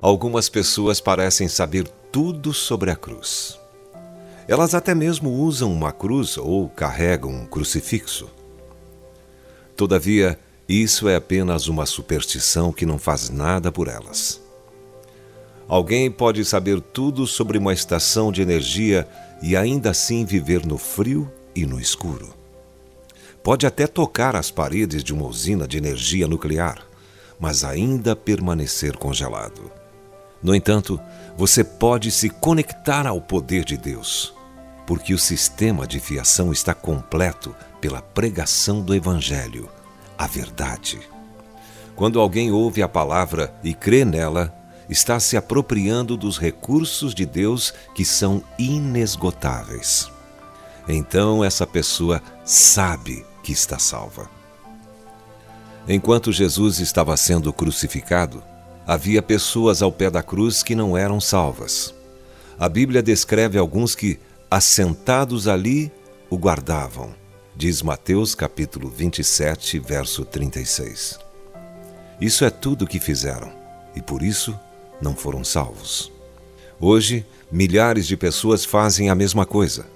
Algumas pessoas parecem saber tudo sobre a cruz. Elas até mesmo usam uma cruz ou carregam um crucifixo. Todavia, isso é apenas uma superstição que não faz nada por elas. Alguém pode saber tudo sobre uma estação de energia e ainda assim viver no frio e no escuro. Pode até tocar as paredes de uma usina de energia nuclear, mas ainda permanecer congelado. No entanto, você pode se conectar ao poder de Deus, porque o sistema de fiação está completo pela pregação do Evangelho a verdade. Quando alguém ouve a palavra e crê nela, está se apropriando dos recursos de Deus que são inesgotáveis. Então essa pessoa sabe que está salva. Enquanto Jesus estava sendo crucificado, havia pessoas ao pé da cruz que não eram salvas. A Bíblia descreve alguns que, assentados ali, o guardavam diz Mateus capítulo 27, verso 36. Isso é tudo o que fizeram, e por isso não foram salvos. Hoje, milhares de pessoas fazem a mesma coisa.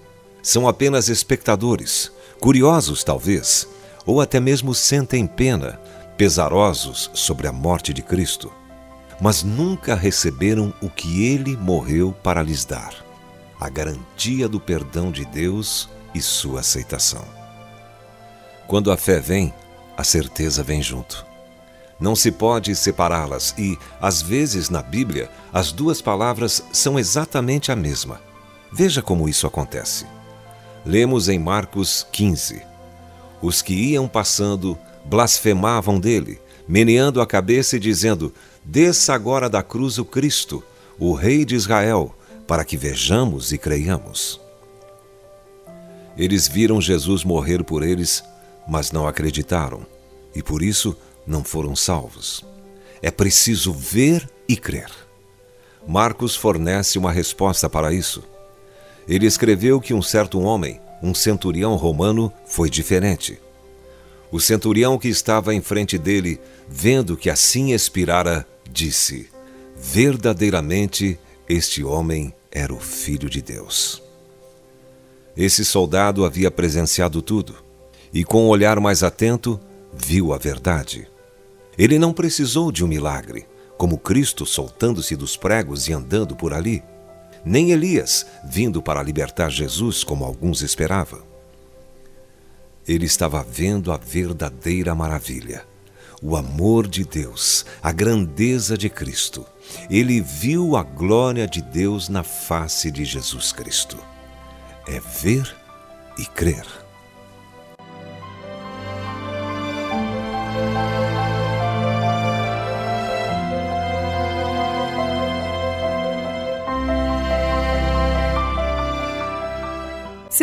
São apenas espectadores, curiosos talvez, ou até mesmo sentem pena, pesarosos sobre a morte de Cristo, mas nunca receberam o que ele morreu para lhes dar: a garantia do perdão de Deus e sua aceitação. Quando a fé vem, a certeza vem junto. Não se pode separá-las e, às vezes, na Bíblia, as duas palavras são exatamente a mesma. Veja como isso acontece. Lemos em Marcos 15: Os que iam passando blasfemavam dele, meneando a cabeça e dizendo: Desça agora da cruz o Cristo, o Rei de Israel, para que vejamos e creiamos. Eles viram Jesus morrer por eles mas não acreditaram e por isso não foram salvos. É preciso ver e crer. Marcos fornece uma resposta para isso. Ele escreveu que um certo homem, um centurião romano, foi diferente. O centurião que estava em frente dele, vendo que assim expirara, disse: Verdadeiramente este homem era o filho de Deus. Esse soldado havia presenciado tudo e, com um olhar mais atento, viu a verdade. Ele não precisou de um milagre, como Cristo soltando-se dos pregos e andando por ali, nem Elias vindo para libertar Jesus, como alguns esperavam. Ele estava vendo a verdadeira maravilha, o amor de Deus, a grandeza de Cristo. Ele viu a glória de Deus na face de Jesus Cristo. É ver e crer.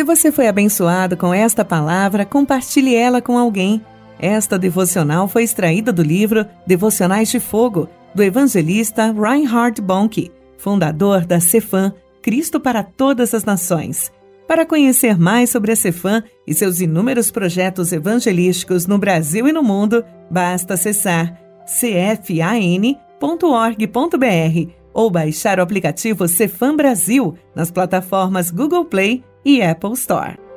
Se você foi abençoado com esta palavra, compartilhe ela com alguém. Esta devocional foi extraída do livro Devocionais de Fogo, do evangelista Reinhard Bonk, fundador da Cefam, Cristo para Todas as Nações. Para conhecer mais sobre a Cefam e seus inúmeros projetos evangelísticos no Brasil e no mundo, basta acessar cfan.org.br ou baixar o aplicativo Cefam Brasil nas plataformas Google Play e Apple Store.